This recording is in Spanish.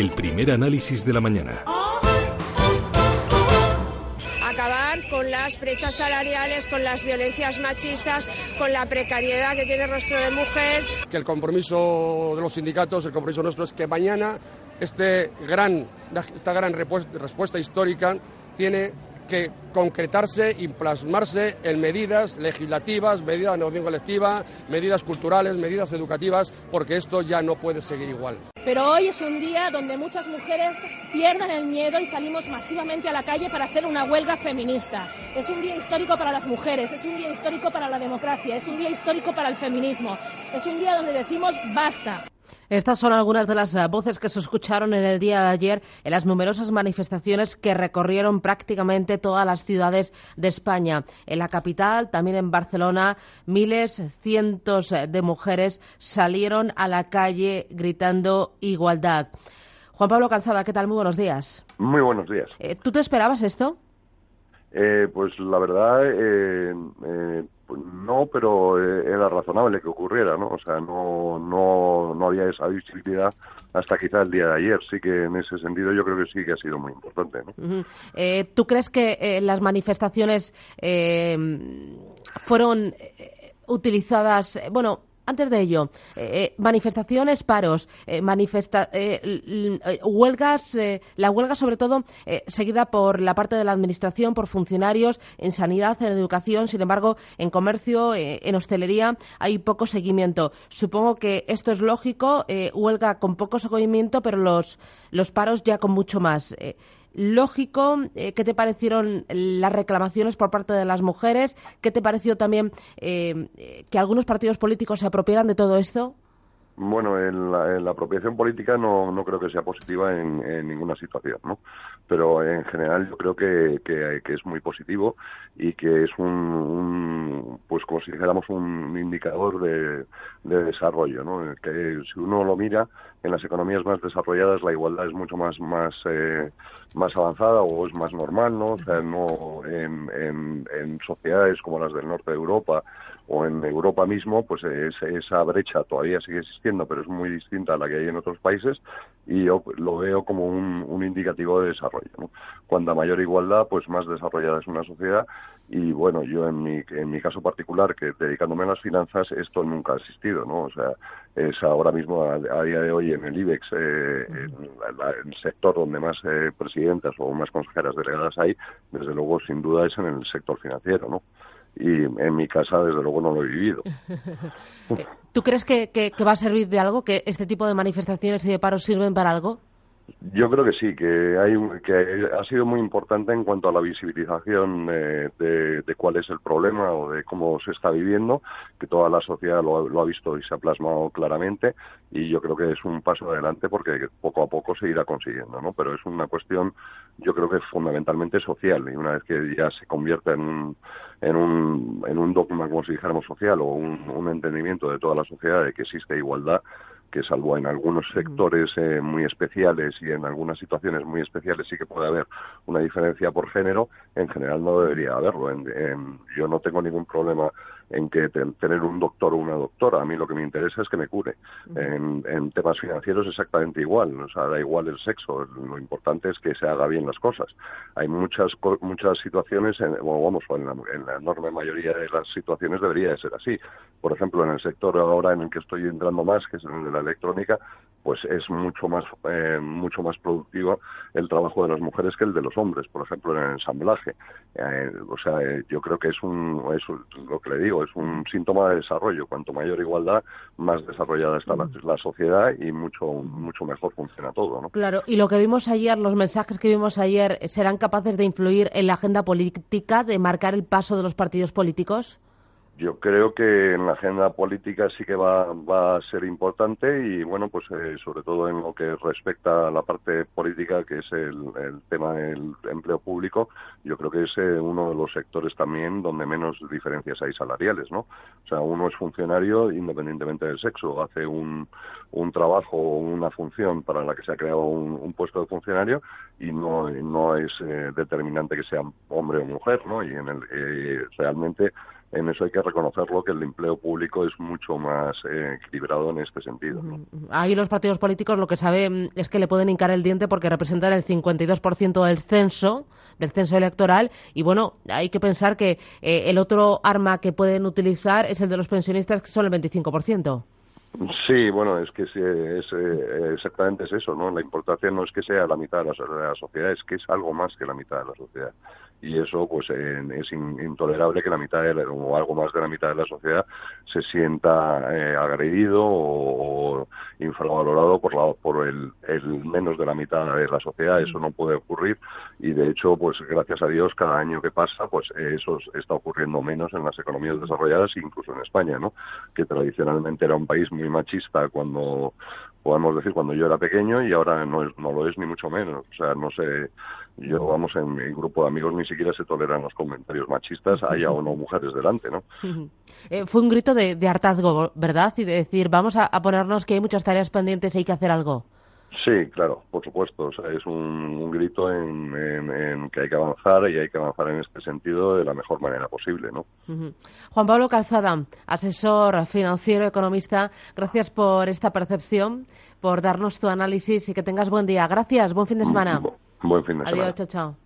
el primer análisis de la mañana. Acabar con las brechas salariales, con las violencias machistas, con la precariedad que tiene el rostro de mujer. Que el compromiso de los sindicatos, el compromiso nuestro es que mañana este gran, esta gran respuesta histórica tiene que concretarse y plasmarse en medidas legislativas, medidas de negociación colectiva, medidas culturales, medidas educativas, porque esto ya no puede seguir igual. Pero hoy es un día donde muchas mujeres pierden el miedo y salimos masivamente a la calle para hacer una huelga feminista. Es un día histórico para las mujeres, es un día histórico para la democracia, es un día histórico para el feminismo, es un día donde decimos basta. Estas son algunas de las eh, voces que se escucharon en el día de ayer en las numerosas manifestaciones que recorrieron prácticamente todas las ciudades de España. En la capital, también en Barcelona, miles, cientos de mujeres salieron a la calle gritando igualdad. Juan Pablo Calzada, ¿qué tal? Muy buenos días. Muy buenos días. Eh, ¿Tú te esperabas esto? Eh, pues la verdad, eh, eh, pues no, pero era razonable que ocurriera, ¿no? O sea, no, no, no había esa visibilidad hasta quizá el día de ayer. Sí que en ese sentido yo creo que sí que ha sido muy importante, ¿no? ¿Tú crees que las manifestaciones fueron utilizadas, bueno, antes de ello, eh, eh, manifestaciones, paros, eh, huelgas, la huelga sobre todo seguida por la parte de la administración, por funcionarios en sanidad, en educación, sin embargo, en comercio, en hostelería hay poco seguimiento. Supongo que esto es lógico, huelga con poco seguimiento, pero los, los paros ya con mucho más lógico. Eh, ¿Qué te parecieron las reclamaciones por parte de las mujeres? ¿Qué te pareció también eh, que algunos partidos políticos se apropiaran de todo esto? Bueno, en la, apropiación política no, no creo que sea positiva en, ninguna situación, ¿no? Pero en general yo creo que, es muy positivo y que es un, pues como si dijéramos un indicador de, de desarrollo, ¿no? Que si uno lo mira, en las economías más desarrolladas la igualdad es mucho más más eh, avanzada o es más normal, ¿no? O sea, no en, en sociedades como las del norte de Europa o en Europa mismo, pues esa brecha todavía sigue existiendo, pero es muy distinta a la que hay en otros países y yo lo veo como un, un indicativo de desarrollo. ¿no? Cuanta mayor igualdad, pues más desarrollada es una sociedad y bueno, yo en mi, en mi caso particular, que dedicándome a las finanzas, esto nunca ha existido, ¿no? O sea, es ahora mismo, a, día de hoy, en el IBEX, eh, el sector donde más eh, presidentas o más consejeras delegadas hay, desde luego, sin duda, es en el sector financiero, ¿no? Y en mi casa desde luego no lo he vivido. ¿Tú crees que, que, va a servir de algo, que este tipo de manifestaciones y de paros sirven para algo? Yo creo que sí, que hay que ha sido muy importante en cuanto a la visibilización eh, de, cuál es el problema o de cómo se está viviendo, que toda la sociedad lo, ha visto y se ha plasmado claramente y yo creo que es un paso adelante porque poco a poco se irá consiguiendo, ¿no? Pero es una cuestión, yo creo que fundamentalmente social y una vez que ya se convierte en un, en un, en un dogma, como si dijéramos social o un entendimiento de toda la sociedad de que existe igualdad, que salvo en algunos sectores eh, muy especiales y en algunas situaciones muy especiales sí que puede haber una diferencia por género, en general no debería haberlo. yo no tengo ningún problema en que tener un doctor o una doctora. A mí lo que me interesa es que me cure. En, temas financieros exactamente igual. O sea, da igual el sexo. Lo importante es que se haga bien las cosas. Hay muchas muchas situaciones, en, o vamos, en la, en la enorme mayoría de las situaciones debería de ser así. Por ejemplo, en el sector ahora en el que estoy entrando más, que es en el de la electrónica, pues es mucho más eh, mucho más productivo el trabajo de las mujeres que el de los hombres, por ejemplo, en el ensamblaje. Eh, o sea, eh, yo creo que es un es lo que le digo, es un síntoma de desarrollo. Cuanto mayor igualdad, más desarrollada está la, la, sociedad y mucho mucho mejor funciona todo, ¿no? Claro, y lo que vimos ayer, los mensajes que vimos ayer, ¿serán capaces de influir en la agenda política, de marcar el paso de los partidos políticos? Yo creo que en la agenda política sí que va, va a ser importante y bueno pues eh, sobre todo en lo que respecta a la parte política que es el, tema del empleo público yo creo que es eh, uno de los sectores también donde menos diferencias hay salariales no o sea uno es funcionario independientemente del sexo hace un, un trabajo o una función para la que se ha creado un, puesto de funcionario y no no es eh, determinante que sea hombre o mujer no y en el realmente en eso hay que reconocerlo que el empleo público es mucho más eh, equilibrado en este sentido. Ahí los partidos políticos lo que saben es que le pueden hincar el diente porque representan el 52% del censo, del censo electoral, y bueno, hay que pensar que eh, el otro arma que pueden utilizar es el de los pensionistas, que son el 25%. Sí, bueno, es que es, eh, exactamente es eso, ¿no? La importancia no es que sea la mitad de la, sociedad, es que es algo más que la mitad de la sociedad. Y eso, pues, es intolerable que la mitad o algo más de la mitad de la sociedad se sienta eh, agredido o, infravalorado por, la, por el, menos de la mitad de la sociedad. Eso no puede ocurrir y, de hecho, pues, gracias a Dios, cada año que pasa, pues, eso está ocurriendo menos en las economías desarrolladas, incluso en España, ¿no? Que tradicionalmente era un país muy machista cuando podemos decir cuando yo era pequeño y ahora no, es, no lo es ni mucho menos. O sea, no sé, yo vamos en mi grupo de amigos ni siquiera se toleran los comentarios machistas, haya o no mujeres delante, ¿no? Eh, fue un grito de, hartazgo, ¿verdad? Y de decir, vamos a, ponernos que hay muchas tareas pendientes y hay que hacer algo. Sí, claro, por supuesto. O sea, es un, grito en, que hay que avanzar y hay que avanzar en este sentido de la mejor manera posible, ¿no? Juan Pablo Calzada, asesor financiero, economista, gracias por esta percepción, por darnos tu análisis y que tengas buen día. Gracias, buen fin de semana. buen fin de semana. Adiós, chao, chao.